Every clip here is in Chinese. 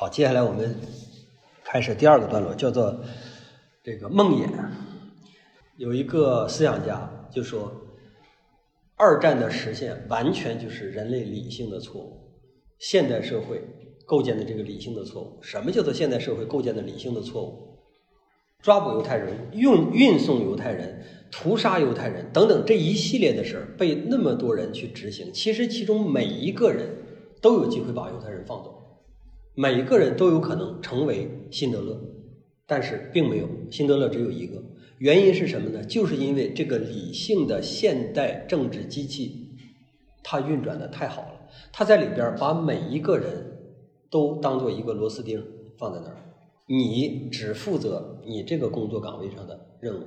好，接下来我们开始第二个段落，叫做这个梦魇。有一个思想家就说，二战的实现完全就是人类理性的错误，现代社会构建的这个理性的错误。什么叫做现代社会构建的理性的错误？抓捕犹太人、运运送犹太人、屠杀犹太人等等这一系列的事儿，被那么多人去执行，其实其中每一个人都有机会把犹太人放走。每个人都有可能成为辛德勒，但是并没有，辛德勒只有一个。原因是什么呢？就是因为这个理性的现代政治机器，它运转的太好了，它在里边把每一个人都当做一个螺丝钉放在那儿，你只负责你这个工作岗位上的任务。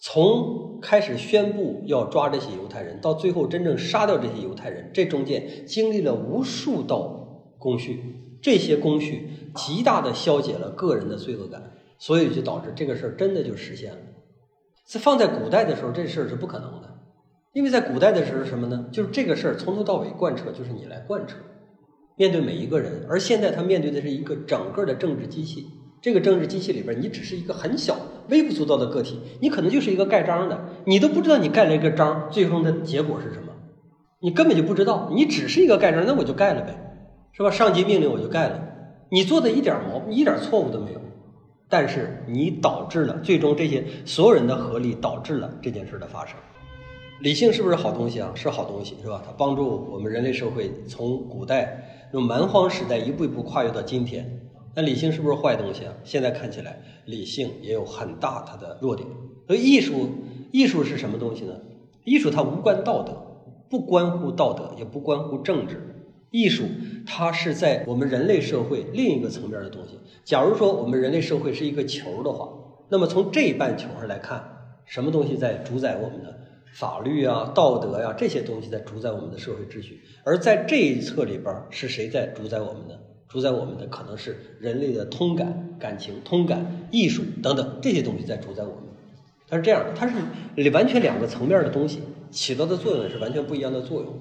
从开始宣布要抓这些犹太人，到最后真正杀掉这些犹太人，这中间经历了无数道工序。这些工序极大的消解了个人的罪恶感，所以就导致这个事儿真的就实现了。在放在古代的时候，这事儿是不可能的，因为在古代的时候什么呢？就是这个事儿从头到尾贯彻，就是你来贯彻，面对每一个人。而现在他面对的是一个整个的政治机器，这个政治机器里边，你只是一个很小、微不足道的个体，你可能就是一个盖章的，你都不知道你盖了一个章，最终的结果是什么，你根本就不知道，你只是一个盖章，那我就盖了呗。是吧？上级命令我就干了，你做的一点毛一点错误都没有，但是你导致了最终这些所有人的合力导致了这件事的发生。理性是不是好东西啊？是好东西，是吧？它帮助我们人类社会从古代那种蛮荒时代一步一步跨越到今天。那理性是不是坏东西啊？现在看起来，理性也有很大它的弱点。所以艺术，艺术是什么东西呢？艺术它无关道德，不关乎道德，也不关乎政治。艺术，它是在我们人类社会另一个层面的东西。假如说我们人类社会是一个球的话，那么从这一半球上来看，什么东西在主宰我们的法律啊、道德呀这些东西在主宰我们的社会秩序？而在这一侧里边，是谁在主宰我们的？主宰我们的可能是人类的通感、感情、通感、艺术等等这些东西在主宰我们。它是这样的，它是完全两个层面的东西，起到的作用是完全不一样的作用。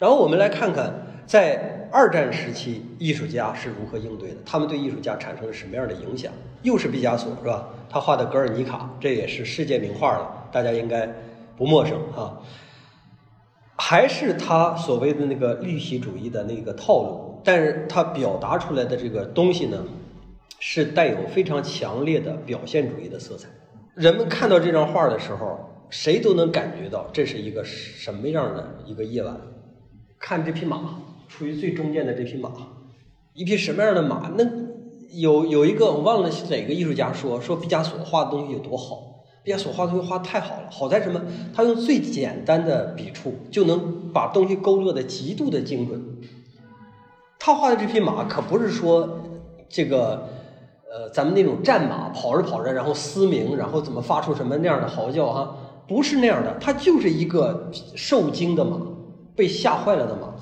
然后我们来看看，在二战时期，艺术家是如何应对的？他们对艺术家产生了什么样的影响？又是毕加索，是吧？他画的《格尔尼卡》，这也是世界名画了，大家应该不陌生哈。还是他所谓的那个立体主义的那个套路，但是他表达出来的这个东西呢，是带有非常强烈的表现主义的色彩。人们看到这张画的时候，谁都能感觉到这是一个什么样的一个夜晚。看这匹马，处于最中间的这匹马，一匹什么样的马？那有有一个我忘了是哪个艺术家说说毕加索画的东西有多好，毕加索画的东西画太好了，好在什么？他用最简单的笔触就能把东西勾勒的极度的精准。他画的这匹马可不是说这个呃咱们那种战马跑着跑着然后嘶鸣，然后怎么发出什么那样的嚎叫哈？不是那样的，它就是一个受惊的马。被吓坏了的马，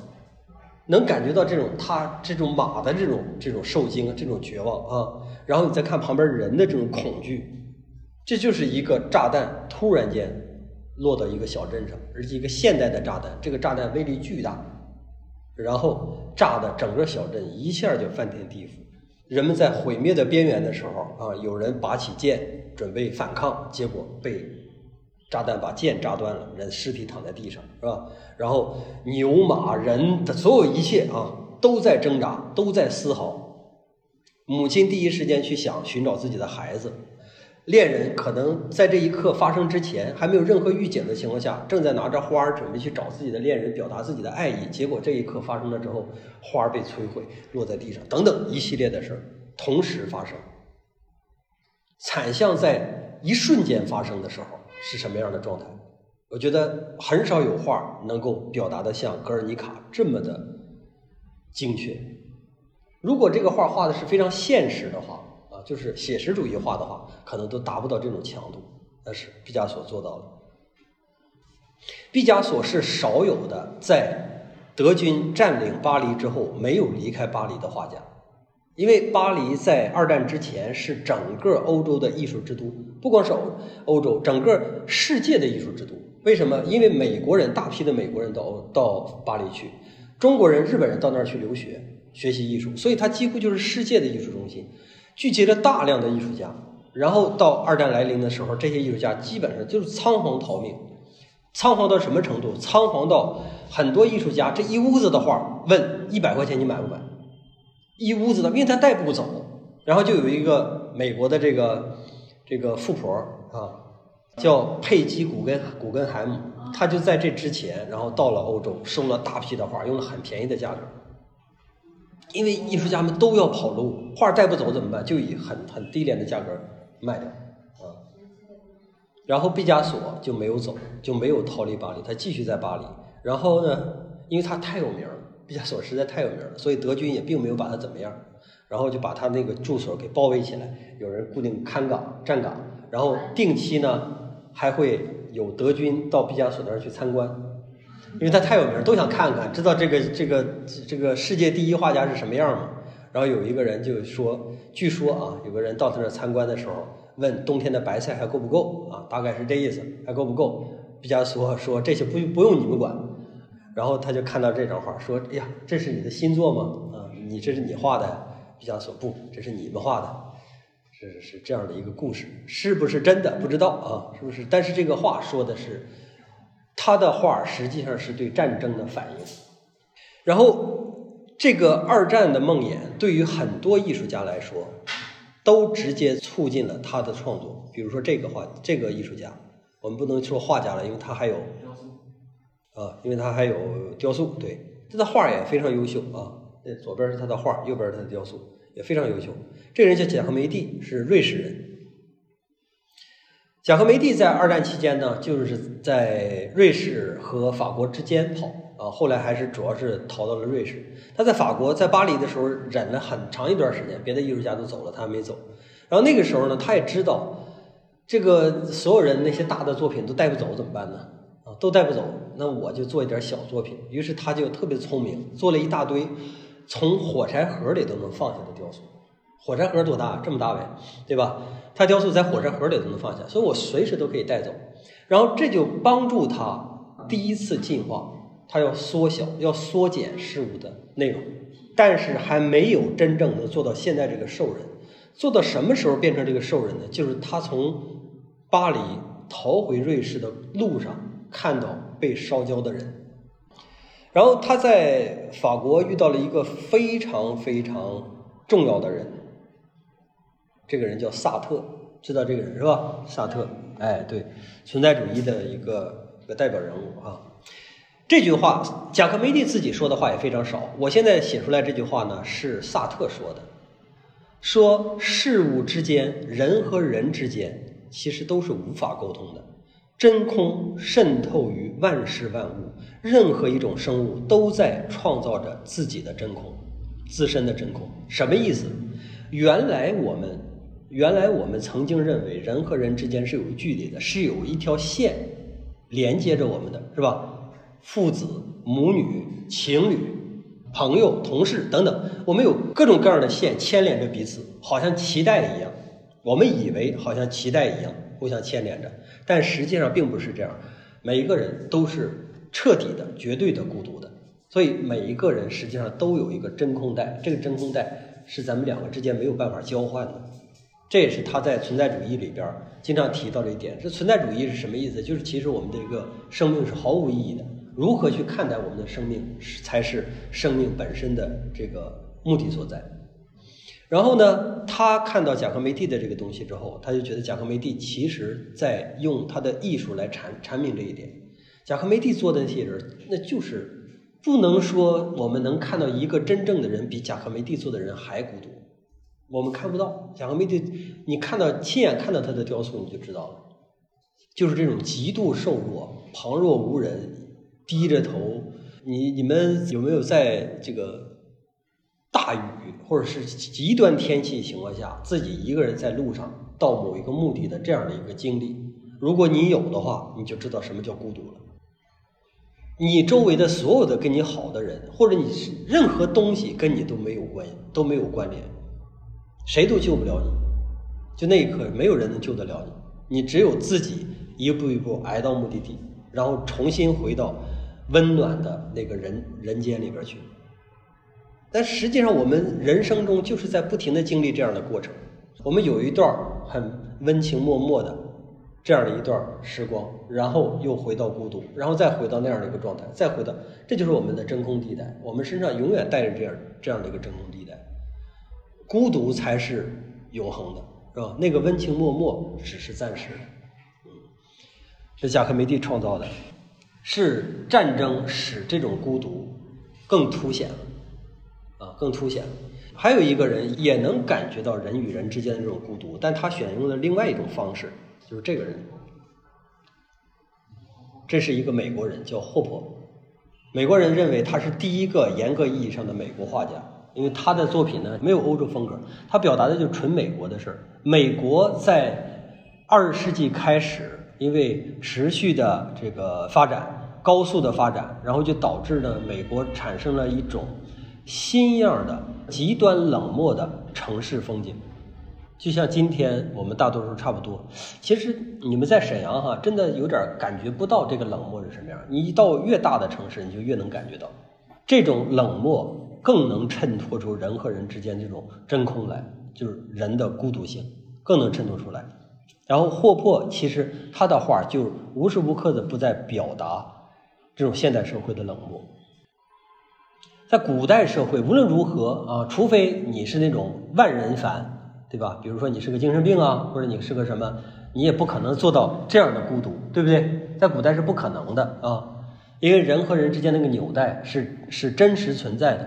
能感觉到这种他这种马的这种这种受惊、这种绝望啊。然后你再看旁边人的这种恐惧，这就是一个炸弹突然间落到一个小镇上，而且一个现代的炸弹，这个炸弹威力巨大，然后炸的整个小镇一下就翻天地覆。人们在毁灭的边缘的时候啊，有人拔起剑准备反抗，结果被。炸弹把剑炸断了，人尸体躺在地上，是吧？然后牛马人的所有一切啊，都在挣扎，都在嘶嚎。母亲第一时间去想寻找自己的孩子，恋人可能在这一刻发生之前还没有任何预警的情况下，正在拿着花儿准备去找自己的恋人，表达自己的爱意。结果这一刻发生了之后，花儿被摧毁，落在地上，等等一系列的事儿同时发生，惨象在一瞬间发生的时候。是什么样的状态？我觉得很少有画能够表达的像《格尔尼卡》这么的精确。如果这个画画的是非常现实的话，啊，就是写实主义画的话，可能都达不到这种强度。但是毕加索做到了。毕加索是少有的在德军占领巴黎之后没有离开巴黎的画家。因为巴黎在二战之前是整个欧洲的艺术之都，不光是欧欧洲，整个世界的艺术之都。为什么？因为美国人大批的美国人到到巴黎去，中国人、日本人到那儿去留学，学习艺术，所以它几乎就是世界的艺术中心，聚集了大量的艺术家。然后到二战来临的时候，这些艺术家基本上就是仓皇逃命，仓皇到什么程度？仓皇到很多艺术家这一屋子的画，问一百块钱你买不买？一屋子的，因为他带不走。然后就有一个美国的这个这个富婆啊。叫佩姬古根古根海姆，她就在这之前，然后到了欧洲，收了大批的画，用了很便宜的价格。因为艺术家们都要跑路，画带不走怎么办？就以很很低廉的价格卖掉啊。然后毕加索就没有走，就没有逃离巴黎，他继续在巴黎。然后呢，因为他太有名了，毕加索实在太有名了，所以德军也并没有把他怎么样，然后就把他那个住所给包围起来，有人固定看岗站岗，然后定期呢。还会有德军到毕加索那儿去参观，因为他太有名，都想看看，知道这个这个这个世界第一画家是什么样嘛。然后有一个人就说，据说啊，有个人到他那儿参观的时候，问冬天的白菜还够不够啊？大概是这意思，还够不够？毕加索说这些不不用你们管。然后他就看到这张画，说：“哎呀，这是你的新作吗？啊，你这是你画的？”毕加索不，这是你们画的。是是这样的一个故事，是不是真的不知道啊？是不是？但是这个话说的是，他的画实际上是对战争的反应。然后，这个二战的梦魇对于很多艺术家来说，都直接促进了他的创作。比如说这个画，这个艺术家，我们不能说画家了，因为他还有啊，因为他还有雕塑。对，他的画也非常优秀啊。那左边是他的画，右边是他的雕塑。也非常优秀。这个人叫贾克梅蒂，是瑞士人。贾克梅蒂在二战期间呢，就是在瑞士和法国之间跑啊。后来还是主要是逃到了瑞士。他在法国，在巴黎的时候忍了很长一段时间，别的艺术家都走了，他还没走。然后那个时候呢，他也知道这个所有人那些大的作品都带不走，怎么办呢？都带不走，那我就做一点小作品。于是他就特别聪明，做了一大堆。从火柴盒里都能放下的雕塑，火柴盒多大？这么大呗，对吧？他雕塑在火柴盒里都能放下，所以我随时都可以带走。然后这就帮助他第一次进化，他要缩小、要缩减事物的内容，但是还没有真正能做到现在这个兽人。做到什么时候变成这个兽人呢？就是他从巴黎逃回瑞士的路上看到被烧焦的人。然后他在法国遇到了一个非常非常重要的人，这个人叫萨特，知道这个人是吧？萨特，哎，对，存在主义的一个一个代表人物啊。这句话，贾克梅蒂自己说的话也非常少。我现在写出来这句话呢，是萨特说的，说事物之间，人和人之间，其实都是无法沟通的。真空渗透于万事万物，任何一种生物都在创造着自己的真空，自身的真空。什么意思？原来我们，原来我们曾经认为人和人之间是有距离的，是有一条线连接着我们的，是吧？父子、母女、情侣、朋友、同事等等，我们有各种各样的线牵连着彼此，好像脐带一样。我们以为好像脐带一样互相牵连着。但实际上并不是这样，每一个人都是彻底的、绝对的孤独的，所以每一个人实际上都有一个真空带，这个真空带是咱们两个之间没有办法交换的。这也是他在存在主义里边经常提到的一点。这存在主义是什么意思？就是其实我们的一个生命是毫无意义的，如何去看待我们的生命，才是生命本身的这个目的所在。然后呢，他看到贾克梅蒂的这个东西之后，他就觉得贾克梅蒂其实在用他的艺术来阐阐明这一点。贾克梅蒂做的那些人，那就是不能说我们能看到一个真正的人比贾克梅蒂做的人还孤独，我们看不到贾克梅蒂。你看到亲眼看到他的雕塑，你就知道了，就是这种极度瘦弱、旁若无人、低着头。你你们有没有在这个？大雨或者是极端天气情况下，自己一个人在路上到某一个目的的这样的一个经历，如果你有的话，你就知道什么叫孤独了。你周围的所有的跟你好的人，或者你任何东西跟你都没有关系都没有关联，谁都救不了你。就那一刻，没有人能救得了你，你只有自己一步一步挨到目的地，然后重新回到温暖的那个人人间里边去。但实际上，我们人生中就是在不停的经历这样的过程。我们有一段很温情脉脉的这样的一段时光，然后又回到孤独，然后再回到那样的一个状态，再回到，这就是我们的真空地带。我们身上永远带着这样这样的一个真空地带，孤独才是永恒的，是吧？那个温情脉脉只是暂时的。嗯，是贾科梅蒂创造的，是战争使这种孤独更凸显了。啊，更凸显。还有一个人也能感觉到人与人之间的这种孤独，但他选用了另外一种方式，就是这个人。这是一个美国人，叫霍珀。美国人认为他是第一个严格意义上的美国画家，因为他的作品呢没有欧洲风格，他表达的就是纯美国的事儿。美国在二十世纪开始，因为持续的这个发展、高速的发展，然后就导致呢美国产生了一种。新样的极端冷漠的城市风景，就像今天我们大多数差不多。其实你们在沈阳哈，真的有点感觉不到这个冷漠是什么样。你一到越大的城市，你就越能感觉到这种冷漠，更能衬托出人和人之间这种真空来，就是人的孤独性更能衬托出来。然后霍珀其实他的画就无时无刻的不在表达这种现代社会的冷漠。在古代社会，无论如何啊，除非你是那种万人烦，对吧？比如说你是个精神病啊，或者你是个什么，你也不可能做到这样的孤独，对不对？在古代是不可能的啊，因为人和人之间那个纽带是是真实存在的。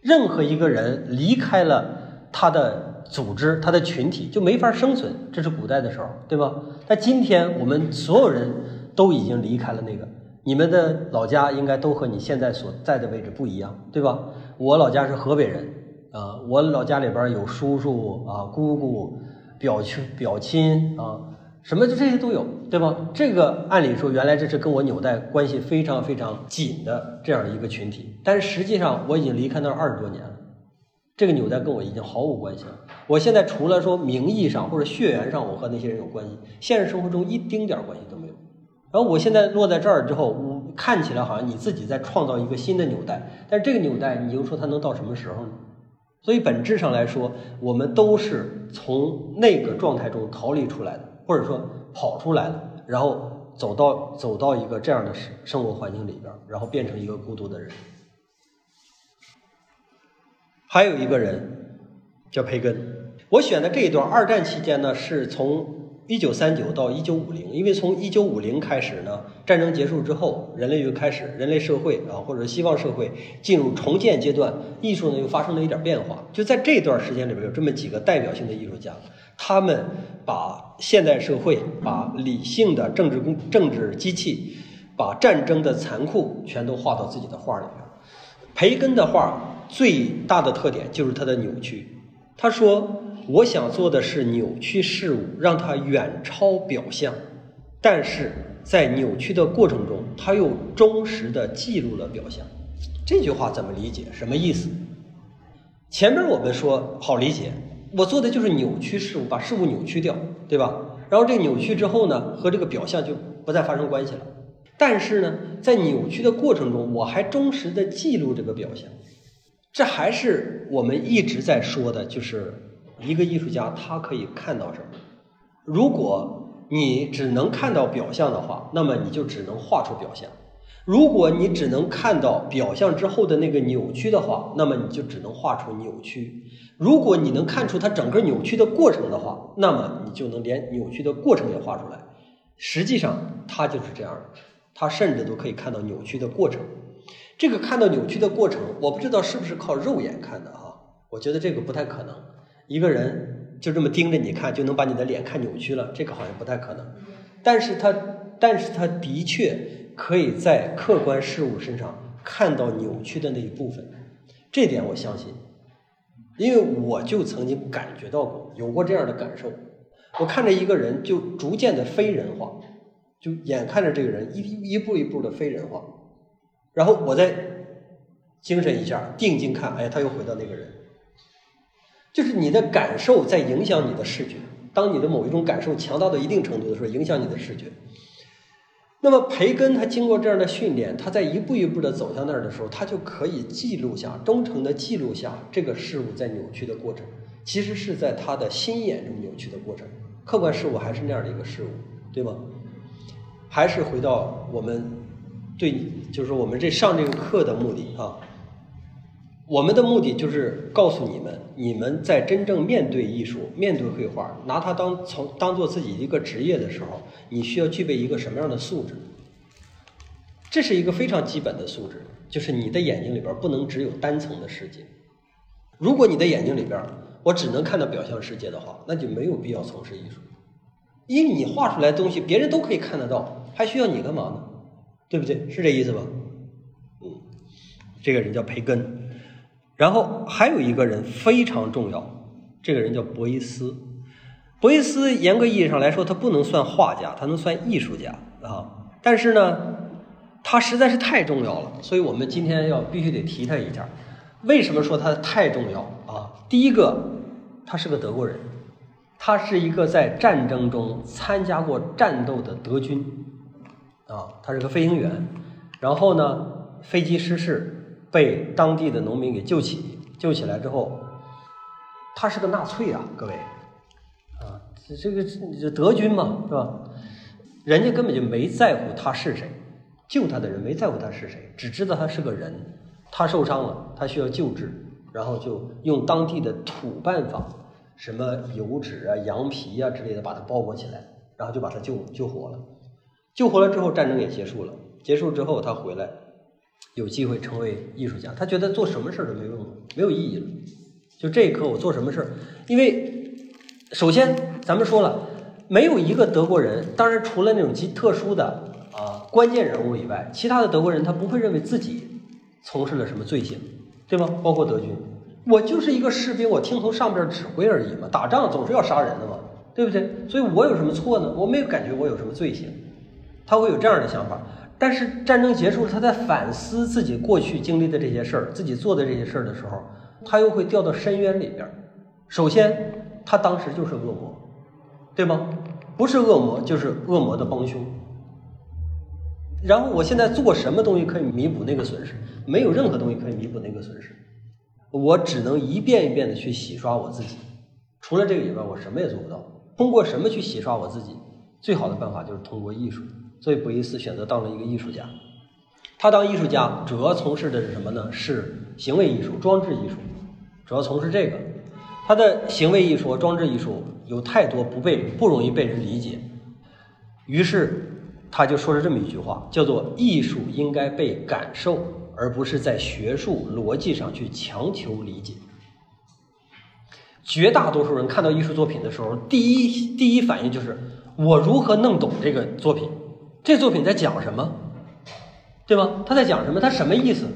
任何一个人离开了他的组织、他的群体，就没法生存。这是古代的时候，对吧？但今天我们所有人都已经离开了那个。你们的老家应该都和你现在所在的位置不一样，对吧？我老家是河北人，啊，我老家里边有叔叔啊、姑姑、表亲、表亲啊，什么就这些都有，对吧？这个按理说，原来这是跟我纽带关系非常非常紧的这样的一个群体，但是实际上我已经离开那儿二十多年了，这个纽带跟我已经毫无关系了。我现在除了说名义上或者血缘上我和那些人有关系，现实生活中一丁点关系都没有。然后我现在落在这儿之后，我看起来好像你自己在创造一个新的纽带，但是这个纽带，你又说它能到什么时候呢？所以本质上来说，我们都是从那个状态中逃离出来的，或者说跑出来了，然后走到走到一个这样的生生活环境里边，然后变成一个孤独的人。还有一个人叫培根，我选的这一段二战期间呢，是从。一九三九到一九五零，因为从一九五零开始呢，战争结束之后，人类又开始人类社会啊，或者西方社会进入重建阶段，艺术呢又发生了一点变化。就在这段时间里边，有这么几个代表性的艺术家，他们把现代社会、把理性的政治工政治机器、把战争的残酷全都画到自己的画里边。培根的画最大的特点就是它的扭曲。他说。我想做的是扭曲事物，让它远超表象，但是在扭曲的过程中，他又忠实的记录了表象。这句话怎么理解？什么意思？前面我们说好理解，我做的就是扭曲事物，把事物扭曲掉，对吧？然后这扭曲之后呢，和这个表象就不再发生关系了。但是呢，在扭曲的过程中，我还忠实的记录这个表象。这还是我们一直在说的，就是。一个艺术家，他可以看到什么？如果你只能看到表象的话，那么你就只能画出表象；如果你只能看到表象之后的那个扭曲的话，那么你就只能画出扭曲；如果你能看出它整个扭曲的过程的话，那么你就能连扭曲的过程也画出来。实际上，他就是这样的，他甚至都可以看到扭曲的过程。这个看到扭曲的过程，我不知道是不是靠肉眼看的啊？我觉得这个不太可能。一个人就这么盯着你看，就能把你的脸看扭曲了，这个好像不太可能。但是他，但是他的确可以在客观事物身上看到扭曲的那一部分，这点我相信，因为我就曾经感觉到过，有过这样的感受。我看着一个人就逐渐的非人化，就眼看着这个人一一步一步的非人化，然后我再精神一下，定睛看，哎，他又回到那个人。就是你的感受在影响你的视觉。当你的某一种感受强大到一定程度的时候，影响你的视觉。那么培根他经过这样的训练，他在一步一步的走向那儿的时候，他就可以记录下，忠诚的记录下这个事物在扭曲的过程，其实是在他的心眼中扭曲的过程，客观事物还是那样的一个事物，对吗？还是回到我们对，就是我们这上这个课的目的啊。我们的目的就是告诉你们，你们在真正面对艺术、面对绘画，拿它当从当做自己一个职业的时候，你需要具备一个什么样的素质？这是一个非常基本的素质，就是你的眼睛里边不能只有单层的世界。如果你的眼睛里边我只能看到表象世界的话，那就没有必要从事艺术，因为你画出来的东西别人都可以看得到，还需要你干嘛呢？对不对？是这意思吧？嗯，这个人叫培根。然后还有一个人非常重要，这个人叫博伊斯。博伊斯严格意义上来说，他不能算画家，他能算艺术家啊。但是呢，他实在是太重要了，所以我们今天要必须得提他一下。为什么说他太重要啊？第一个，他是个德国人，他是一个在战争中参加过战斗的德军啊，他是个飞行员。然后呢，飞机失事。被当地的农民给救起，救起来之后，他是个纳粹啊，各位，啊，这这个这德军嘛，是吧？人家根本就没在乎他是谁，救他的人没在乎他是谁，只知道他是个人，他受伤了，他需要救治，然后就用当地的土办法，什么油纸啊、羊皮啊之类的把他包裹起来，然后就把他救救活了。救活了之后，战争也结束了。结束之后，他回来。有机会成为艺术家，他觉得做什么事儿都没用，没有意义了。就这一刻，我做什么事儿？因为首先咱们说了，没有一个德国人，当然除了那种极特殊的啊关键人物以外，其他的德国人他不会认为自己从事了什么罪行，对吗？包括德军，我就是一个士兵，我听从上边指挥而已嘛。打仗总是要杀人的嘛，对不对？所以我有什么错呢？我没有感觉我有什么罪行，他会有这样的想法。但是战争结束了，他在反思自己过去经历的这些事儿，自己做的这些事儿的时候，他又会掉到深渊里边。首先，他当时就是恶魔，对吗？不是恶魔，就是恶魔的帮凶。然后，我现在做什么东西可以弥补那个损失？没有任何东西可以弥补那个损失。我只能一遍一遍的去洗刷我自己。除了这个以外，我什么也做不到。通过什么去洗刷我自己？最好的办法就是通过艺术。所以，博伊斯选择当了一个艺术家。他当艺术家主要从事的是什么呢？是行为艺术、装置艺术，主要从事这个。他的行为艺术和、装置艺术有太多不被不容易被人理解，于是他就说了这么一句话，叫做“艺术应该被感受，而不是在学术逻辑上去强求理解”。绝大多数人看到艺术作品的时候，第一第一反应就是我如何弄懂这个作品。这作品在讲什么，对吗？他在讲什么？他什么意思？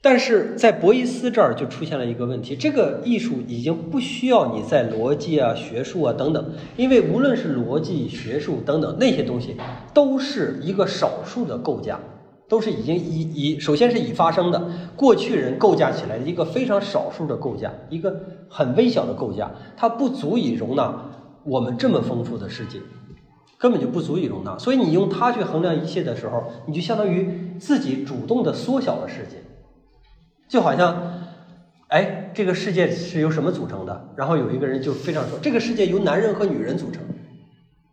但是在博伊斯这儿就出现了一个问题：这个艺术已经不需要你在逻辑啊、学术啊等等，因为无论是逻辑、学术等等那些东西，都是一个少数的构架，都是已经已已首先是已发生的过去人构架起来的一个非常少数的构架，一个很微小的构架，它不足以容纳我们这么丰富的世界。根本就不足以容纳，所以你用它去衡量一切的时候，你就相当于自己主动的缩小了世界，就好像，哎，这个世界是由什么组成的？然后有一个人就非常说，这个世界由男人和女人组成。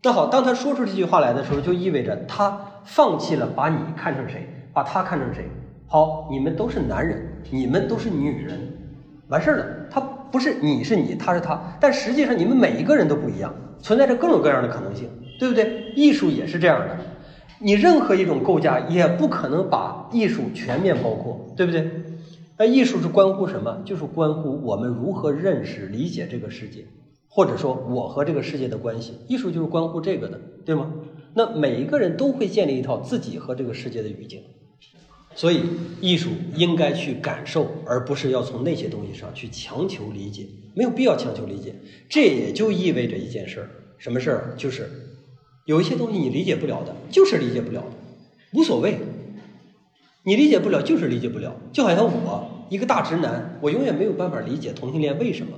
那好，当他说出这句话来的时候，就意味着他放弃了把你看成谁，把他看成谁。好，你们都是男人，你们都是女人，完事儿了。他不是你是你，他是他，但实际上你们每一个人都不一样，存在着各种各样的可能性。对不对？艺术也是这样的，你任何一种构架也不可能把艺术全面包括，对不对？那艺术是关乎什么？就是关乎我们如何认识、理解这个世界，或者说我和这个世界的关系。艺术就是关乎这个的，对吗？那每一个人都会建立一套自己和这个世界的语境，所以艺术应该去感受，而不是要从那些东西上去强求理解，没有必要强求理解。这也就意味着一件事儿，什么事儿？就是。有一些东西你理解不了的，就是理解不了的，无所谓。你理解不了就是理解不了，就好像我一个大直男，我永远没有办法理解同性恋为什么。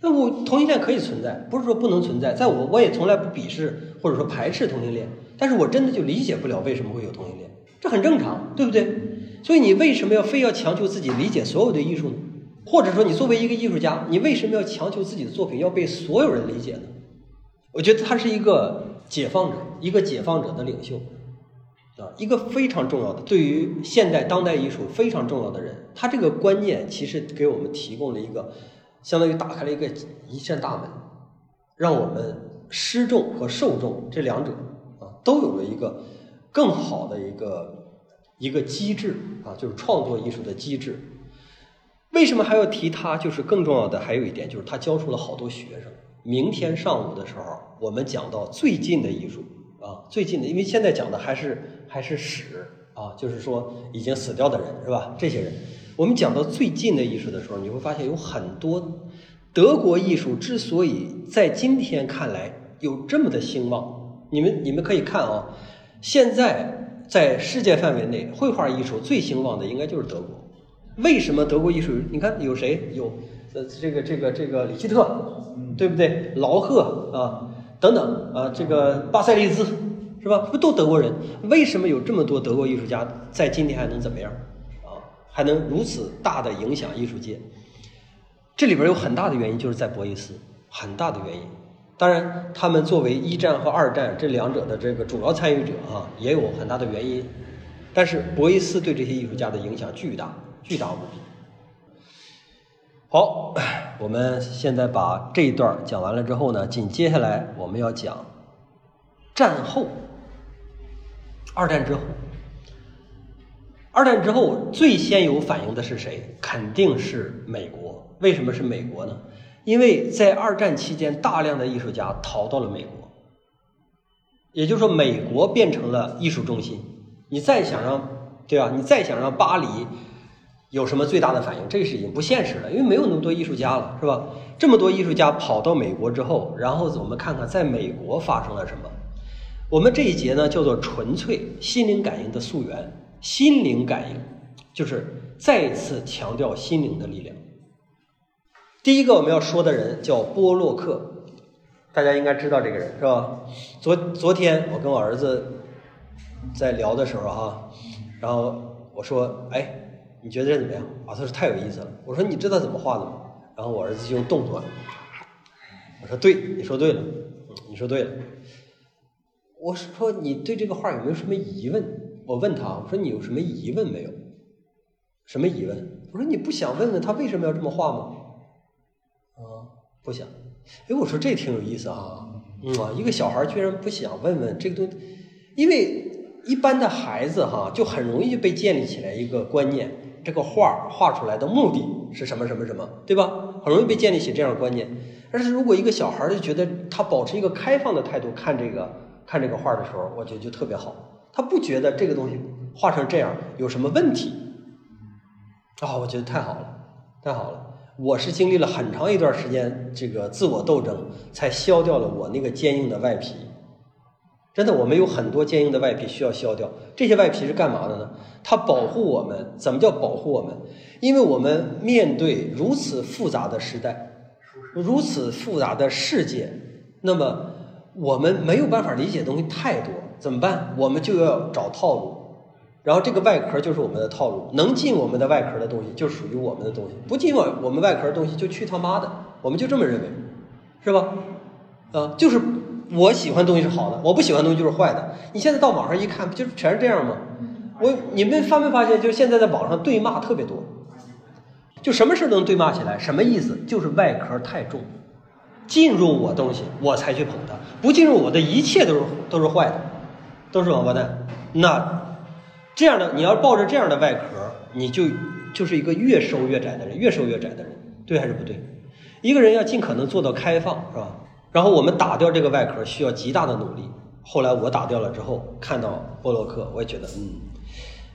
那我同性恋可以存在，不是说不能存在。在我我也从来不鄙视或者说排斥同性恋，但是我真的就理解不了为什么会有同性恋，这很正常，对不对？所以你为什么要非要强求自己理解所有的艺术呢？或者说，你作为一个艺术家，你为什么要强求自己的作品要被所有人理解呢？我觉得他是一个解放者，一个解放者的领袖，啊，一个非常重要的对于现代当代艺术非常重要的人。他这个观念其实给我们提供了一个，相当于打开了一个一扇大门，让我们施重和受众这两者啊都有了一个更好的一个一个机制啊，就是创作艺术的机制。为什么还要提他？就是更重要的还有一点，就是他教出了好多学生。明天上午的时候，我们讲到最近的艺术啊，最近的，因为现在讲的还是还是史啊，就是说已经死掉的人是吧？这些人，我们讲到最近的艺术的时候，你会发现有很多德国艺术之所以在今天看来有这么的兴旺，你们你们可以看啊，现在在世界范围内，绘画艺术最兴旺的应该就是德国。为什么德国艺术？你看有谁？有呃，这个这个这个里希特，对不对？劳赫啊，等等啊，这个巴塞利兹是吧？不都德国人？为什么有这么多德国艺术家在今天还能怎么样啊？还能如此大的影响艺术界？这里边有很大的原因，就是在博伊斯，很大的原因。当然，他们作为一战和二战这两者的这个主要参与者啊，也有很大的原因。但是博伊斯对这些艺术家的影响巨大。巨大无比。好，我们现在把这一段讲完了之后呢，紧接下来我们要讲战后，二战之后。二战之后最先有反应的是谁？肯定是美国。为什么是美国呢？因为在二战期间，大量的艺术家逃到了美国，也就是说，美国变成了艺术中心。你再想让，对吧？你再想让巴黎。有什么最大的反应？这是已经不现实了，因为没有那么多艺术家了，是吧？这么多艺术家跑到美国之后，然后我们看看在美国发生了什么。我们这一节呢叫做纯粹心灵感应的溯源，心灵感应就是再次强调心灵的力量。第一个我们要说的人叫波洛克，大家应该知道这个人是吧？昨昨天我跟我儿子在聊的时候哈，然后我说，哎。你觉得这怎么样啊？他说太有意思了。我说你知道怎么画的吗？然后我儿子就用动作。我说对，你说对了，你说对了。我是说你对这个画有没有什么疑问？我问他，我说你有什么疑问没有？什么疑问？我说你不想问问他为什么要这么画吗？啊，不想。哎，我说这挺有意思啊。嗯啊，一个小孩居然不想问问这个东西，因为一般的孩子哈就很容易被建立起来一个观念。这个画画出来的目的是什么什么什么，对吧？很容易被建立起这样的观念。但是如果一个小孩就觉得他保持一个开放的态度看这个看这个画的时候，我觉得就特别好。他不觉得这个东西画成这样有什么问题啊？我觉得太好了，太好了。我是经历了很长一段时间这个自我斗争，才消掉了我那个坚硬的外皮。真的，我们有很多坚硬的外皮需要削掉。这些外皮是干嘛的呢？它保护我们。怎么叫保护我们？因为我们面对如此复杂的时代，如此复杂的世界，那么我们没有办法理解的东西太多，怎么办？我们就要找套路。然后这个外壳就是我们的套路，能进我们的外壳的东西就属于我们的东西，不进我我们外壳的东西就去他妈的。我们就这么认为，是吧？啊，就是。我喜欢东西是好的，我不喜欢东西就是坏的。你现在到网上一看，不就全是这样吗？我你们发没发现，就是现在在网上对骂特别多，就什么事都能对骂起来。什么意思？就是外壳太重，进入我东西我才去捧它，不进入我的一切都是都是坏的，都是王八蛋。那这样的你要抱着这样的外壳，你就就是一个越收越窄的人，越收越窄的人，对还是不对？一个人要尽可能做到开放，是吧？然后我们打掉这个外壳需要极大的努力。后来我打掉了之后，看到波洛克，我也觉得，嗯，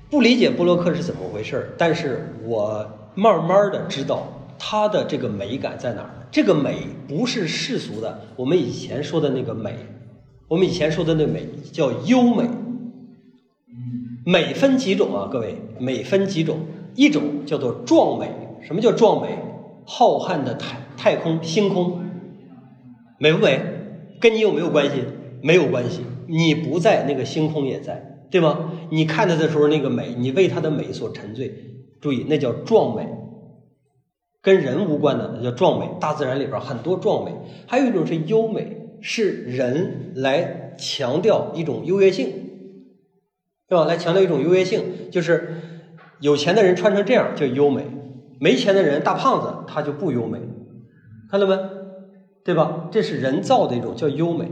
不理解波洛克是怎么回事儿，但是我慢慢的知道他的这个美感在哪儿。这个美不是世俗的，我们以前说的那个美，我们以前说的那美叫优美。美分几种啊，各位，美分几种？一种叫做壮美。什么叫壮美？浩瀚的太太空星空。美不美，跟你有没有关系？没有关系，你不在，那个星空也在，对吗？你看它的时候那个美，你为它的美所沉醉，注意那叫壮美，跟人无关的那叫壮美。大自然里边很多壮美，还有一种是优美，是人来强调一种优越性，对吧？来强调一种优越性，就是有钱的人穿成这样叫优美，没钱的人大胖子他就不优美，看到没？对吧？这是人造的一种叫优美，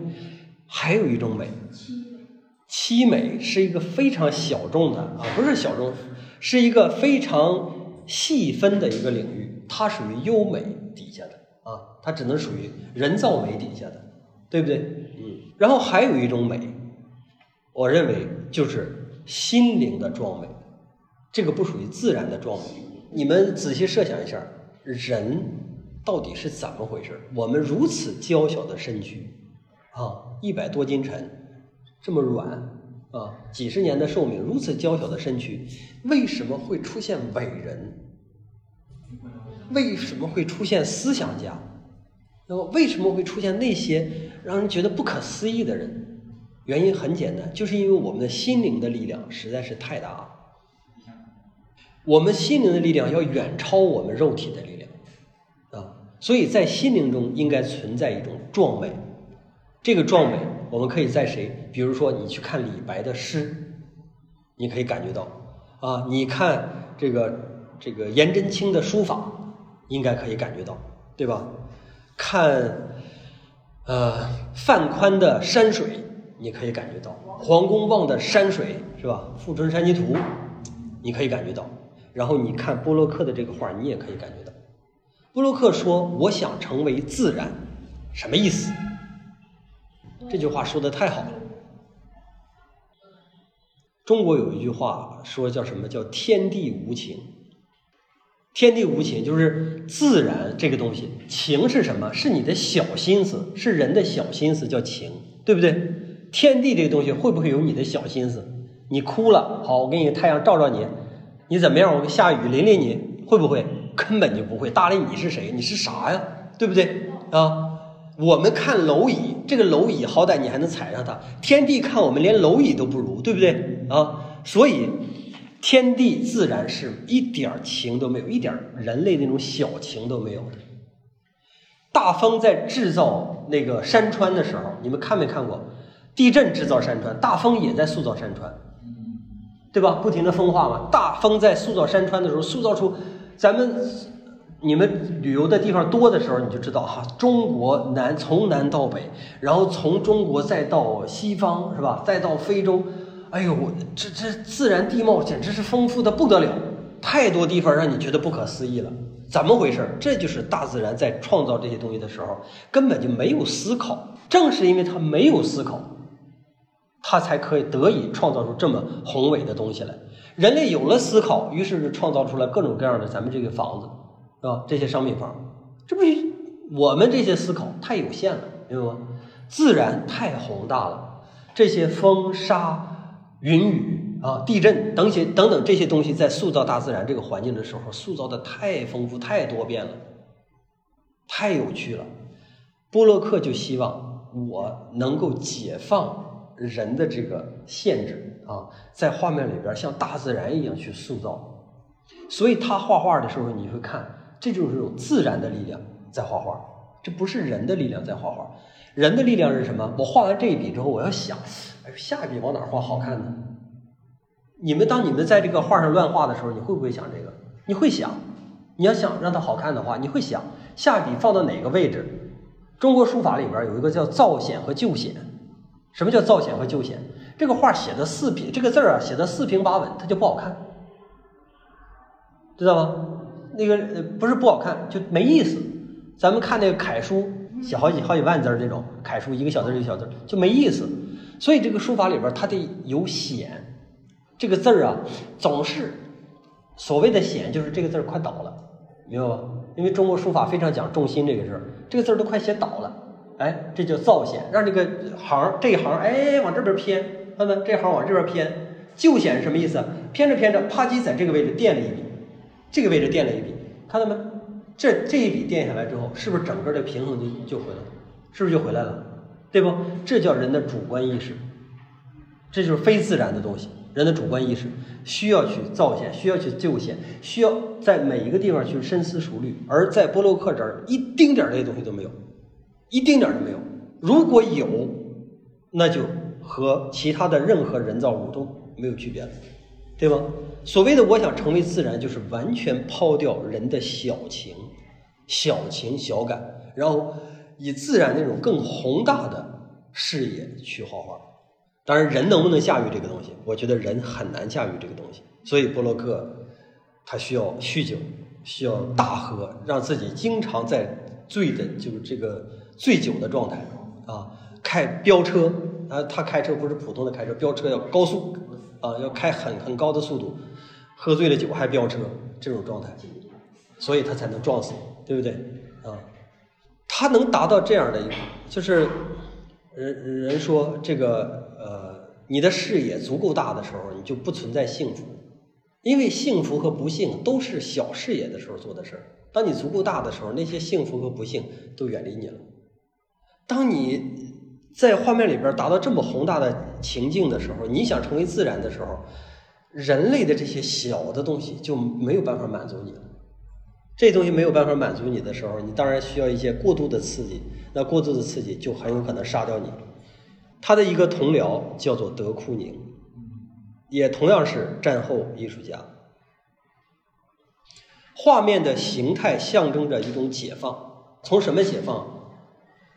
还有一种美，凄美是一个非常小众的啊，不是小众，是一个非常细分的一个领域，它属于优美底下的啊，它只能属于人造美底下的，对不对？嗯。然后还有一种美，我认为就是心灵的壮美，这个不属于自然的壮美。你们仔细设想一下，人。到底是怎么回事？我们如此娇小的身躯，啊，一百多斤沉，这么软，啊，几十年的寿命，如此娇小的身躯，为什么会出现伟人？为什么会出现思想家？那么为什么会出现那些让人觉得不可思议的人？原因很简单，就是因为我们的心灵的力量实在是太大了。我们心灵的力量要远超我们肉体的力量。所以在心灵中应该存在一种壮美，这个壮美我们可以在谁？比如说你去看李白的诗，你可以感觉到啊，你看这个这个颜真卿的书法，应该可以感觉到，对吧？看呃范宽的山水，你可以感觉到黄公望的山水是吧？《富春山居图》，你可以感觉到，然后你看波洛克的这个画，你也可以感觉到。布洛克说：“我想成为自然，什么意思？”这句话说的太好了。中国有一句话说叫什么？叫“天地无情”。天地无情就是自然这个东西，情是什么？是你的小心思，是人的小心思叫情，对不对？天地这个东西会不会有你的小心思？你哭了，好，我给你太阳照照你，你怎么样？我下雨淋淋你，会不会？根本就不会搭理你是谁？你是啥呀？对不对啊？我们看蝼蚁，这个蝼蚁好歹你还能踩上它，天地看我们连蝼蚁都不如，对不对啊？所以天地自然是一点情都没有，一点人类那种小情都没有的。大风在制造那个山川的时候，你们看没看过？地震制造山川，大风也在塑造山川，对吧？不停的风化嘛。大风在塑造山川的时候，塑造出。咱们你们旅游的地方多的时候，你就知道哈，中国南从南到北，然后从中国再到西方，是吧？再到非洲，哎呦，这这自然地貌简直是丰富的不得了，太多地方让你觉得不可思议了。怎么回事？这就是大自然在创造这些东西的时候根本就没有思考，正是因为他没有思考，他才可以得以创造出这么宏伟的东西来。人类有了思考，于是就创造出来各种各样的咱们这个房子，啊，这些商品房，这不我们这些思考太有限了，明白吗？自然太宏大了，这些风沙云雨啊、地震等些等等这些东西，在塑造大自然这个环境的时候，塑造的太丰富、太多变了，太有趣了。波洛克就希望我能够解放。人的这个限制啊，在画面里边像大自然一样去塑造，所以他画画的时候，你会看，这就是有自然的力量在画画，这不是人的力量在画画。人的力量是什么？我画完这一笔之后，我要想，哎，下一笔往哪画好看呢？你们当你们在这个画上乱画的时候，你会不会想这个？你会想，你要想让它好看的话，你会想下笔放到哪个位置？中国书法里边有一个叫造显和就显。什么叫造显和就显？这个画写的四平，这个字儿啊写的四平八稳，它就不好看，知道吗？那个不是不好看，就没意思。咱们看那个楷书，写好几好几万字儿这种楷书，一个小字一个小字就没意思。所以这个书法里边它得有显，这个字儿啊总是所谓的显，就是这个字儿快倒了，明白吧？因为中国书法非常讲重心这个事儿，这个字儿都快写倒了。哎，这叫造显，让这个行这一行哎往这边偏，看到没？这行往这边偏，就显是什么意思？偏着偏着，啪叽在这个位置垫了一笔，这个位置垫了一笔，看到没？这这一笔垫下来之后，是不是整个的平衡就就回来了？是不是就回来了？对。不？这叫人的主观意识，这就是非自然的东西。人的主观意识需要去造险，需要去救险，需要在每一个地方去深思熟虑。而在波洛克这儿，一丁点儿这些东西都没有，一丁点儿都没有。如果有，那就和其他的任何人造物都没有区别了，对吧？所谓的我想成为自然，就是完全抛掉人的小情、小情小感，然后以自然那种更宏大的视野去画画。当然，人能不能驾驭这个东西？我觉得人很难驾驭这个东西。所以，波洛克他需要酗酒，需要大喝，让自己经常在醉的，就是这个醉酒的状态啊。开飙车啊，他开车不是普通的开车，飙车要高速啊，要开很很高的速度，喝醉了酒还飙车，这种状态，所以他才能撞死，对不对啊？他能达到这样的一，就是人人说这个。呃，你的视野足够大的时候，你就不存在幸福，因为幸福和不幸都是小视野的时候做的事儿。当你足够大的时候，那些幸福和不幸都远离你了。当你在画面里边达到这么宏大的情境的时候，你想成为自然的时候，人类的这些小的东西就没有办法满足你了。这东西没有办法满足你的时候，你当然需要一些过度的刺激。那过度的刺激就很有可能杀掉你。他的一个同僚叫做德库宁，也同样是战后艺术家。画面的形态象征着一种解放，从什么解放？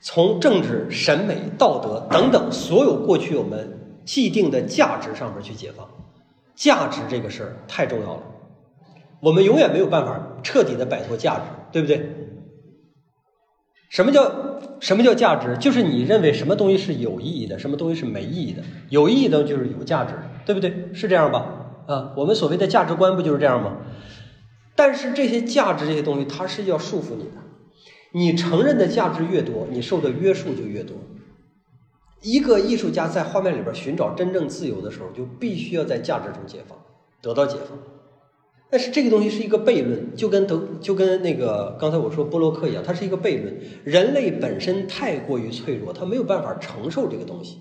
从政治、审美、道德等等所有过去我们既定的价值上面去解放。价值这个事儿太重要了，我们永远没有办法彻底的摆脱价值，对不对？什么叫什么叫价值？就是你认为什么东西是有意义的，什么东西是没意义的。有意义的就是有价值，对不对？是这样吧？啊，我们所谓的价值观不就是这样吗？但是这些价值这些东西，它是要束缚你的。你承认的价值越多，你受的约束就越多。一个艺术家在画面里边寻找真正自由的时候，就必须要在价值中解放，得到解放。但是这个东西是一个悖论，就跟德就跟那个刚才我说波洛克一样，它是一个悖论。人类本身太过于脆弱，他没有办法承受这个东西，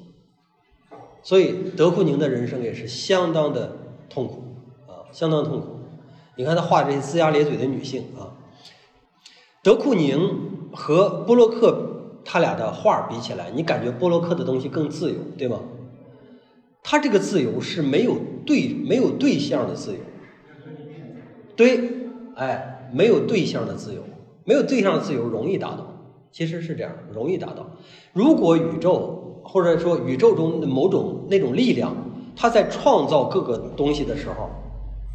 所以德库宁的人生也是相当的痛苦啊，相当痛苦。你看他画这些龇牙咧嘴的女性啊，德库宁和波洛克他俩的画比起来，你感觉波洛克的东西更自由，对吗？他这个自由是没有对没有对象的自由。对，哎，没有对象的自由，没有对象的自由容易达到，其实是这样，容易达到。如果宇宙或者说宇宙中的某种那种力量，它在创造各个东西的时候，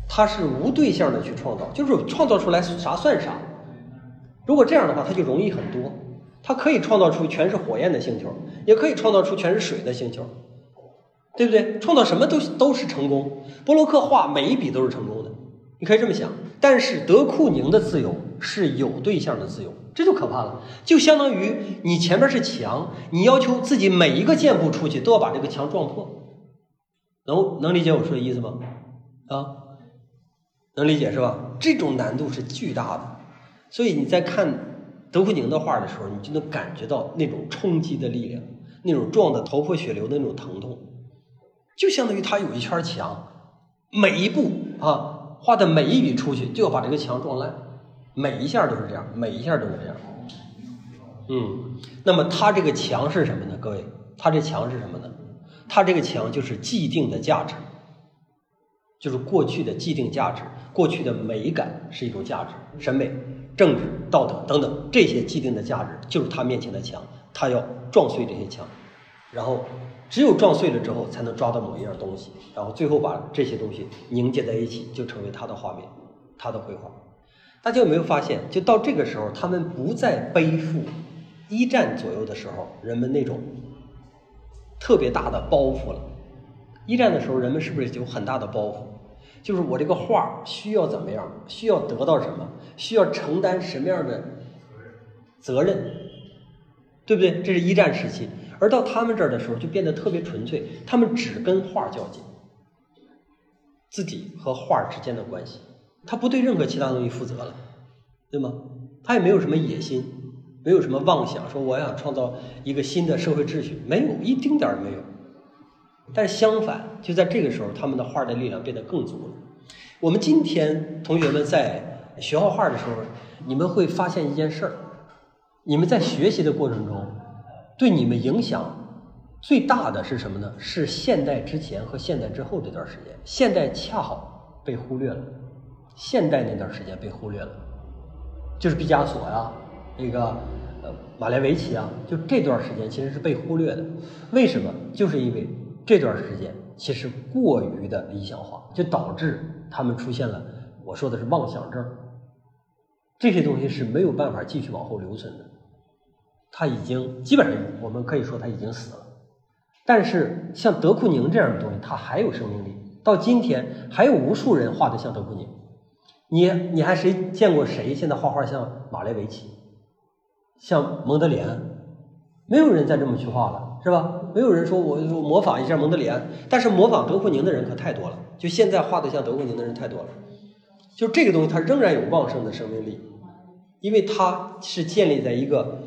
它是无对象的去创造，就是创造出来啥算啥。如果这样的话，它就容易很多。它可以创造出全是火焰的星球，也可以创造出全是水的星球，对不对？创造什么都都是成功。波洛克画每一笔都是成功的。你可以这么想，但是德库宁的自由是有对象的自由，这就可怕了。就相当于你前面是墙，你要求自己每一个箭步出去都要把这个墙撞破，能能理解我说的意思吗？啊，能理解是吧？这种难度是巨大的，所以你在看德库宁的画的时候，你就能感觉到那种冲击的力量，那种撞的头破血流的那种疼痛，就相当于他有一圈墙，每一步啊。画的每一笔出去就要把这个墙撞烂，每一下都是这样，每一下都是这样。嗯，那么它这个墙是什么呢？各位，它这墙是什么呢？它这个墙就是既定的价值，就是过去的既定价值，过去的美感是一种价值，审美、政治、道德等等这些既定的价值，就是他面前的墙，他要撞碎这些墙，然后。只有撞碎了之后，才能抓到某一样东西，然后最后把这些东西凝结在一起，就成为他的画面，他的绘画。大家有没有发现，就到这个时候，他们不再背负一战左右的时候人们那种特别大的包袱了。一战的时候，人们是不是有很大的包袱？就是我这个画需要怎么样，需要得到什么，需要承担什么样的责任，对不对？这是一战时期。而到他们这儿的时候，就变得特别纯粹。他们只跟画较劲，自己和画之间的关系，他不对任何其他东西负责了，对吗？他也没有什么野心，没有什么妄想，说我想创造一个新的社会秩序，没有一丁点儿没有。但相反，就在这个时候，他们的画的力量变得更足了。我们今天同学们在学画画的时候，你们会发现一件事儿：你们在学习的过程中，对你们影响最大的是什么呢？是现代之前和现代之后这段时间。现代恰好被忽略了，现代那段时间被忽略了，就是毕加索呀，那个呃马列维奇啊，就这段时间其实是被忽略的。为什么？就是因为。这段时间其实过于的理想化，就导致他们出现了我说的是妄想症。这些东西是没有办法继续往后留存的，他已经基本上我们可以说他已经死了。但是像德库宁这样的东西，它还有生命力。到今天还有无数人画的像德库宁。你你还谁见过谁现在画画像马列维奇，像蒙德里安？没有人再这么去画了，是吧？没有人说我模仿一下蒙德里安，但是模仿德库宁的人可太多了。就现在画的像德库宁的人太多了。就这个东西，它仍然有旺盛的生命力，因为它是建立在一个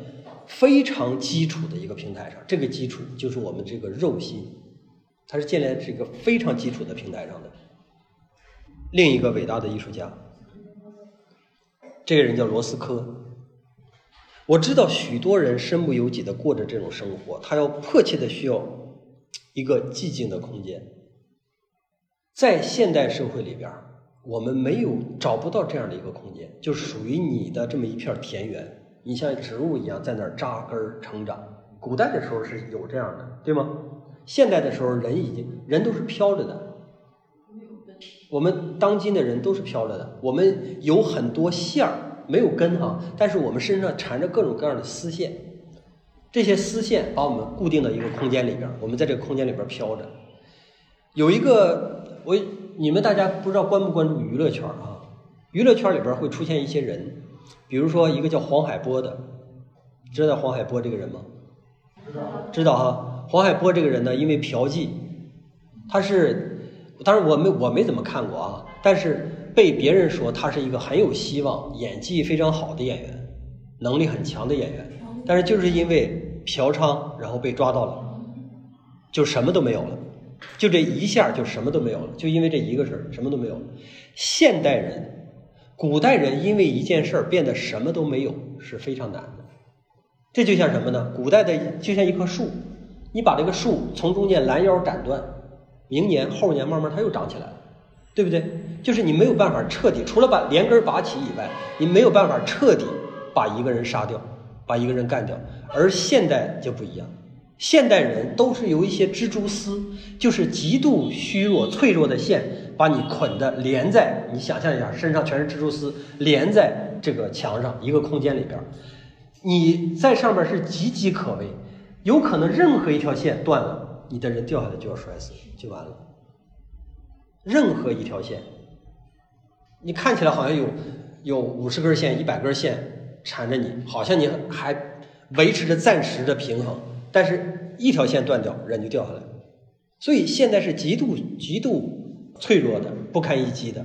非常基础的一个平台上。这个基础就是我们这个肉心，它是建立在这个非常基础的平台上的。另一个伟大的艺术家，这个人叫罗斯科。我知道许多人身不由己的过着这种生活，他要迫切的需要一个寂静的空间。在现代社会里边，我们没有找不到这样的一个空间，就是属于你的这么一片田园，你像植物一样在那儿扎根成长。古代的时候是有这样的，对吗？现代的时候，人已经人都是飘着的。我们当今的人都是飘着的，我们有很多线儿。没有根哈，但是我们身上缠着各种各样的丝线，这些丝线把我们固定到一个空间里边，我们在这个空间里边飘着。有一个我，你们大家不知道关不关注娱乐圈啊？娱乐圈里边会出现一些人，比如说一个叫黄海波的，知道黄海波这个人吗？知道，知道哈。黄海波这个人呢，因为嫖妓，他是，当然我没我没怎么看过啊，但是。被别人说他是一个很有希望、演技非常好的演员，能力很强的演员，但是就是因为嫖娼，然后被抓到了，就什么都没有了，就这一下就什么都没有了，就因为这一个事儿，什么都没有。现代人、古代人因为一件事儿变得什么都没有是非常难的。这就像什么呢？古代的就像一棵树，你把这个树从中间拦腰斩断，明年后年慢慢它又长起来了。对不对？就是你没有办法彻底，除了把连根拔起以外，你没有办法彻底把一个人杀掉，把一个人干掉。而现代就不一样，现代人都是由一些蜘蛛丝，就是极度虚弱、脆弱的线，把你捆的连在。你想象一下，身上全是蜘蛛丝，连在这个墙上一个空间里边，你在上面是岌岌可危，有可能任何一条线断了，你的人掉下来就要摔死，就完了。任何一条线，你看起来好像有有五十根线、一百根线缠着你，好像你还维持着暂时的平衡，但是一条线断掉，人就掉下来。所以现在是极度极度脆弱的、不堪一击的。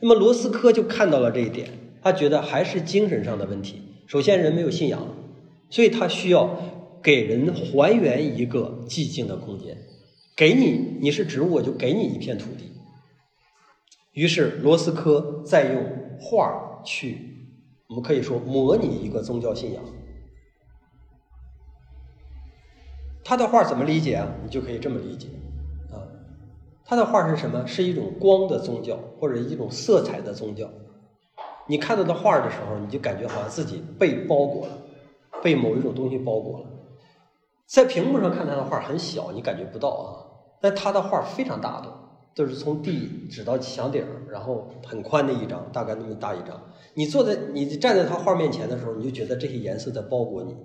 那么罗斯科就看到了这一点，他觉得还是精神上的问题。首先，人没有信仰，所以他需要给人还原一个寂静的空间。给你，你是植物，我就给你一片土地。于是，罗斯科再用画去，我们可以说模拟一个宗教信仰。他的画怎么理解啊？你就可以这么理解啊。他的画是什么？是一种光的宗教，或者一种色彩的宗教。你看到的画的时候，你就感觉好像自己被包裹了，被某一种东西包裹了。在屏幕上看他的画很小，你感觉不到啊。但他的画非常大的。都是从地指到墙顶，然后很宽的一张，大概那么大一张。你坐在你站在他画面前的时候，你就觉得这些颜色在包裹你，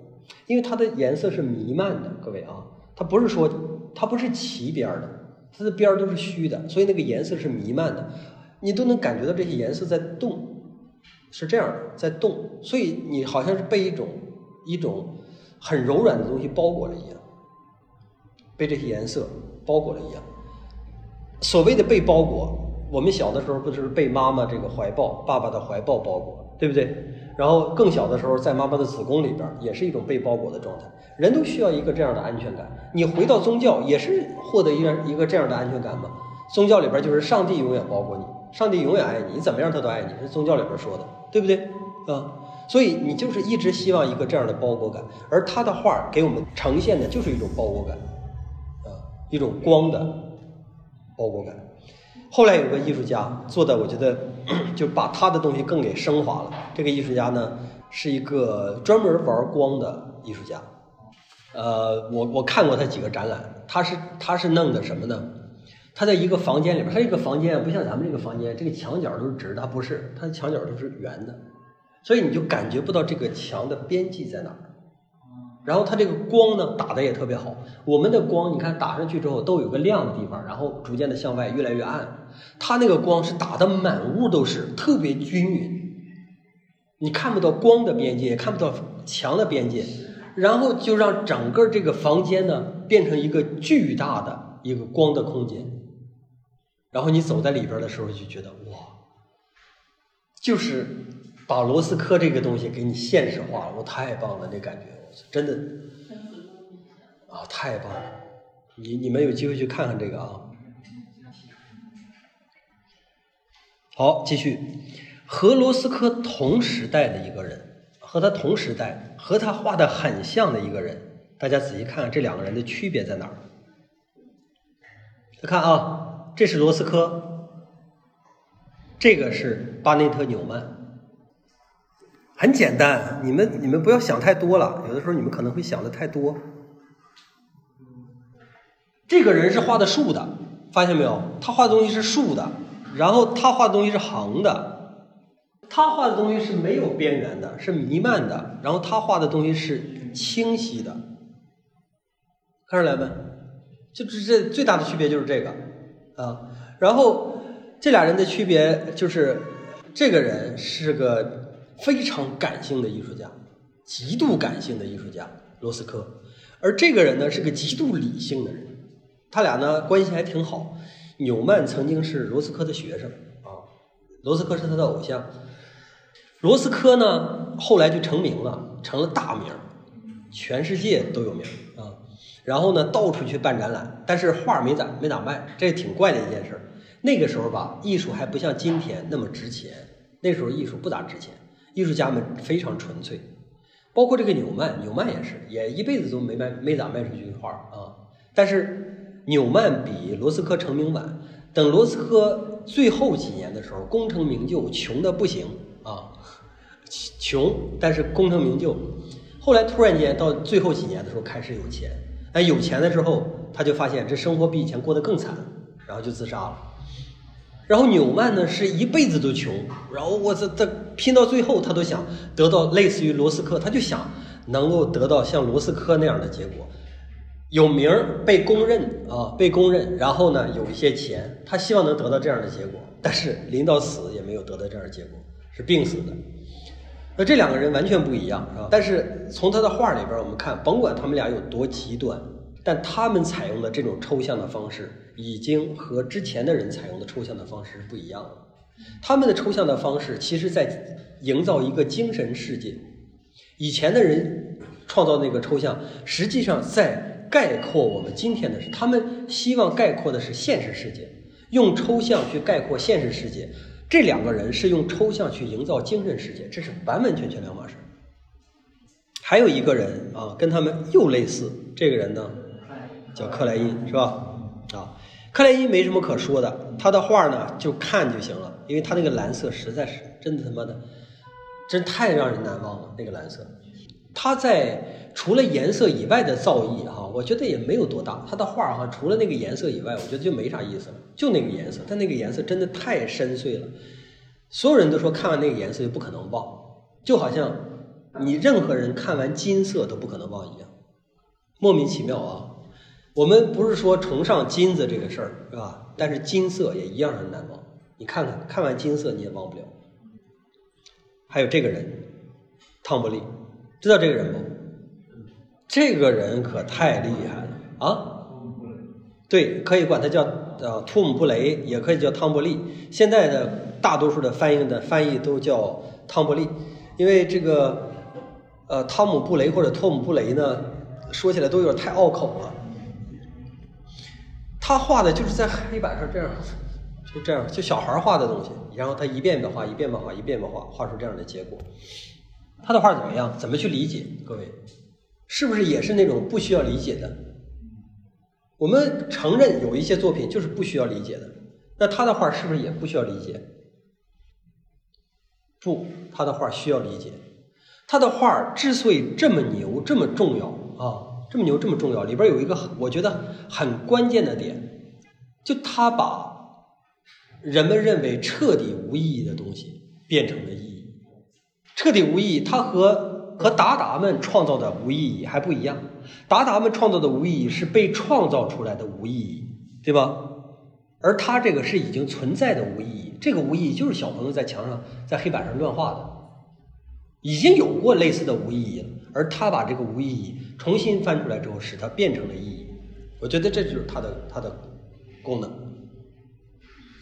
因为它的颜色是弥漫的。各位啊，它不是说它不是齐边的，它的边儿都是虚的，所以那个颜色是弥漫的，你都能感觉到这些颜色在动，是这样的，在动。所以你好像是被一种一种很柔软的东西包裹了一样，被这些颜色包裹了一样。所谓的被包裹，我们小的时候不就是被妈妈这个怀抱、爸爸的怀抱包裹，对不对？然后更小的时候在妈妈的子宫里边，也是一种被包裹的状态。人都需要一个这样的安全感。你回到宗教也是获得一个一个这样的安全感吗？宗教里边就是上帝永远包裹你，上帝永远爱你，你怎么样他都爱你，是宗教里边说的，对不对？啊，所以你就是一直希望一个这样的包裹感，而他的画给我们呈现的就是一种包裹感，啊，一种光的包裹感。后来有个艺术家做的，我觉得就把他的东西更给升华了。这个艺术家呢是一个专门玩光的艺术家，呃，我我看过他几个展览，他是他是弄的什么呢？他在一个房间里边，他这个房间不像咱们这个房间，这个墙角都是直的，他不是，他的墙角都是圆的，所以你就感觉不到这个墙的边际在哪儿。然后它这个光呢打的也特别好，我们的光你看打上去之后都有个亮的地方，然后逐渐的向外越来越暗。它那个光是打的满屋都是，特别均匀，你看不到光的边界，也看不到墙的边界，然后就让整个这个房间呢变成一个巨大的一个光的空间。然后你走在里边的时候就觉得哇，就是把罗斯科这个东西给你现实化了，我太棒了，那感觉，真的啊，太棒了！你你们有机会去看看这个啊。好，继续，和罗斯科同时代的一个人，和他同时代，和他画的很像的一个人，大家仔细看看这两个人的区别在哪儿？再看啊。这是罗斯科，这个是巴内特纽曼，很简单，你们你们不要想太多了，有的时候你们可能会想的太多。这个人是画的竖的，发现没有？他画的东西是竖的，然后他画的东西是横的，他画的东西是没有边缘的，是弥漫的，然后他画的东西是清晰的，看出来没？就这这最大的区别就是这个。啊，然后这俩人的区别就是，这个人是个非常感性的艺术家，极度感性的艺术家罗斯科，而这个人呢是个极度理性的人，他俩呢关系还挺好。纽曼曾经是罗斯科的学生啊，罗斯科是他的偶像。罗斯科呢后来就成名了，成了大名，全世界都有名啊。然后呢，到处去办展览，但是画没咋没咋卖，这挺怪的一件事。那个时候吧，艺术还不像今天那么值钱，那时候艺术不咋值钱，艺术家们非常纯粹。包括这个纽曼，纽曼也是，也一辈子都没卖没咋卖出去画啊。但是纽曼比罗斯科成名晚，等罗斯科最后几年的时候，功成名就，穷的不行啊，穷但是功成名就。后来突然间到最后几年的时候开始有钱。哎，有钱的时候，他就发现这生活比以前过得更惨，然后就自杀了。然后纽曼呢，是一辈子都穷，然后我这这拼到最后，他都想得到类似于罗斯科，他就想能够得到像罗斯科那样的结果，有名儿被公认啊，被公认，然后呢有一些钱，他希望能得到这样的结果，但是临到死也没有得到这样的结果，是病死的。那这两个人完全不一样，是吧？但是从他的画里边，我们看，甭管他们俩有多极端，但他们采用的这种抽象的方式，已经和之前的人采用的抽象的方式是不一样了。他们的抽象的方式，其实在营造一个精神世界。以前的人创造那个抽象，实际上在概括我们今天的是，他们希望概括的是现实世界，用抽象去概括现实世界。这两个人是用抽象去营造精神世界，这是完完全全两码事。还有一个人啊，跟他们又类似，这个人呢叫克莱因，是吧？啊，克莱因没什么可说的，他的画呢就看就行了，因为他那个蓝色实在是真的他妈的，真太让人难忘了那个蓝色。他在除了颜色以外的造诣哈，我觉得也没有多大。他的画哈，除了那个颜色以外，我觉得就没啥意思了。就那个颜色，但那个颜色真的太深邃了。所有人都说看完那个颜色就不可能忘，就好像你任何人看完金色都不可能忘一样，莫名其妙啊。我们不是说崇尚金子这个事儿是吧？但是金色也一样很难忘。你看看，看完金色你也忘不了。还有这个人，汤伯利。知道这个人不？这个人可太厉害了啊！对，可以管他叫呃托姆布雷，也可以叫汤伯利。现在的大多数的翻译的翻译都叫汤伯利，因为这个呃汤姆布雷或者托姆布雷呢，说起来都有点太拗口了。他画的就是在黑板上这样，就这样，就小孩画的东西，然后他一遍遍画，一遍遍画，一遍遍画，画出这样的结果。他的画怎么样？怎么去理解？各位，是不是也是那种不需要理解的？我们承认有一些作品就是不需要理解的，那他的画是不是也不需要理解？不，他的画需要理解。他的画之所以这么牛、这么重要啊，这么牛、这么重要，里边有一个我觉得很关键的点，就他把人们认为彻底无意义的东西变成了意义。彻底无意义，他和和达达们创造的无意义还不一样。达达们创造的无意义是被创造出来的无意义，对吧？而他这个是已经存在的无意义。这个无意义就是小朋友在墙上、在黑板上乱画的，已经有过类似的无意义了。而他把这个无意义重新翻出来之后，使它变成了意义。我觉得这就是他的他的功能，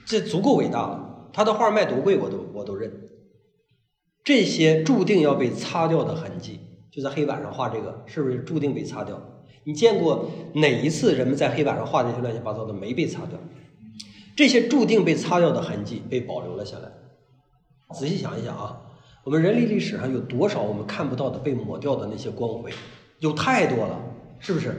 这足够伟大了。他的画卖多贵，我都我都认。这些注定要被擦掉的痕迹，就在黑板上画这个，是不是注定被擦掉？你见过哪一次人们在黑板上画这些乱七八糟的没被擦掉？这些注定被擦掉的痕迹被保留了下来。仔细想一想啊，我们人类历史上有多少我们看不到的被抹掉的那些光辉？有太多了，是不是？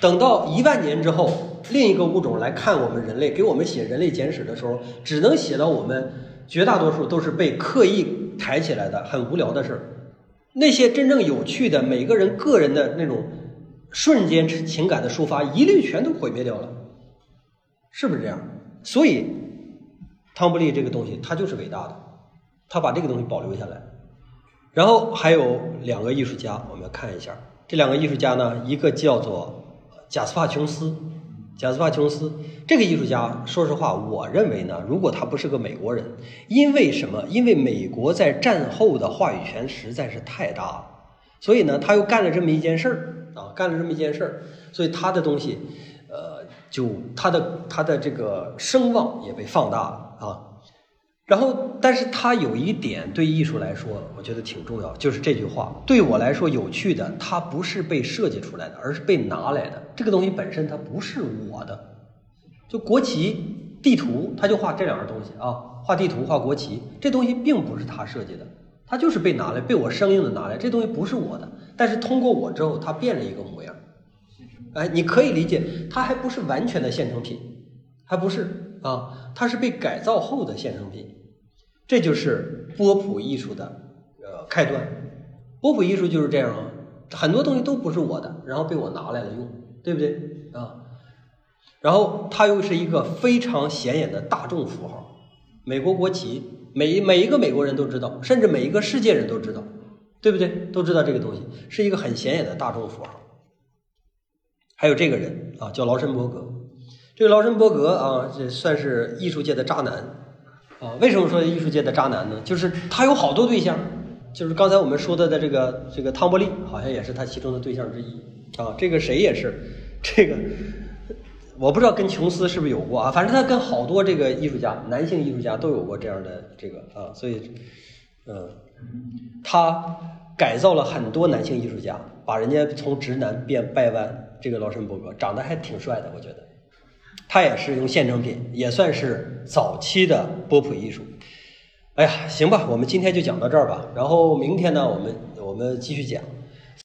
等到一万年之后，另一个物种来看我们人类，给我们写人类简史的时候，只能写到我们绝大多数都是被刻意。抬起来的很无聊的事儿，那些真正有趣的每个人个人的那种瞬间情感的抒发，一律全都毁灭掉了，是不是这样？所以汤布利这个东西，它就是伟大的，他把这个东西保留下来。然后还有两个艺术家，我们要看一下这两个艺术家呢，一个叫做贾斯帕琼斯。贾斯帕琼斯这个艺术家，说实话，我认为呢，如果他不是个美国人，因为什么？因为美国在战后的话语权实在是太大了，所以呢，他又干了这么一件事儿啊，干了这么一件事儿，所以他的东西，呃，就他的他的这个声望也被放大了啊。然后，但是他有一点对艺术来说，我觉得挺重要，就是这句话对我来说有趣的，它不是被设计出来的，而是被拿来的。这个东西本身它不是我的，就国旗、地图，他就画这两样东西啊，画地图、画国旗，这东西并不是他设计的，他就是被拿来，被我生硬的拿来，这东西不是我的，但是通过我之后，它变了一个模样。哎，你可以理解，它还不是完全的现成品，还不是啊，它是被改造后的现成品。这就是波普艺术的呃开端，波普艺术就是这样啊，很多东西都不是我的，然后被我拿来了用，对不对啊？然后它又是一个非常显眼的大众符号，美国国旗，每每一个美国人都知道，甚至每一个世界人都知道，对不对？都知道这个东西是一个很显眼的大众符号。还有这个人啊，叫劳申伯格，这个劳申伯格啊，这算是艺术界的渣男。啊，为什么说艺术界的渣男呢？就是他有好多对象，就是刚才我们说的的这个这个汤伯利，好像也是他其中的对象之一啊。这个谁也是，这个我不知道跟琼斯是不是有过啊？反正他跟好多这个艺术家，男性艺术家都有过这样的这个啊。所以，嗯，他改造了很多男性艺术家，把人家从直男变掰弯。这个劳申伯格长得还挺帅的，我觉得。它也是用现成品，也算是早期的波普艺术。哎呀，行吧，我们今天就讲到这儿吧。然后明天呢，我们我们继续讲。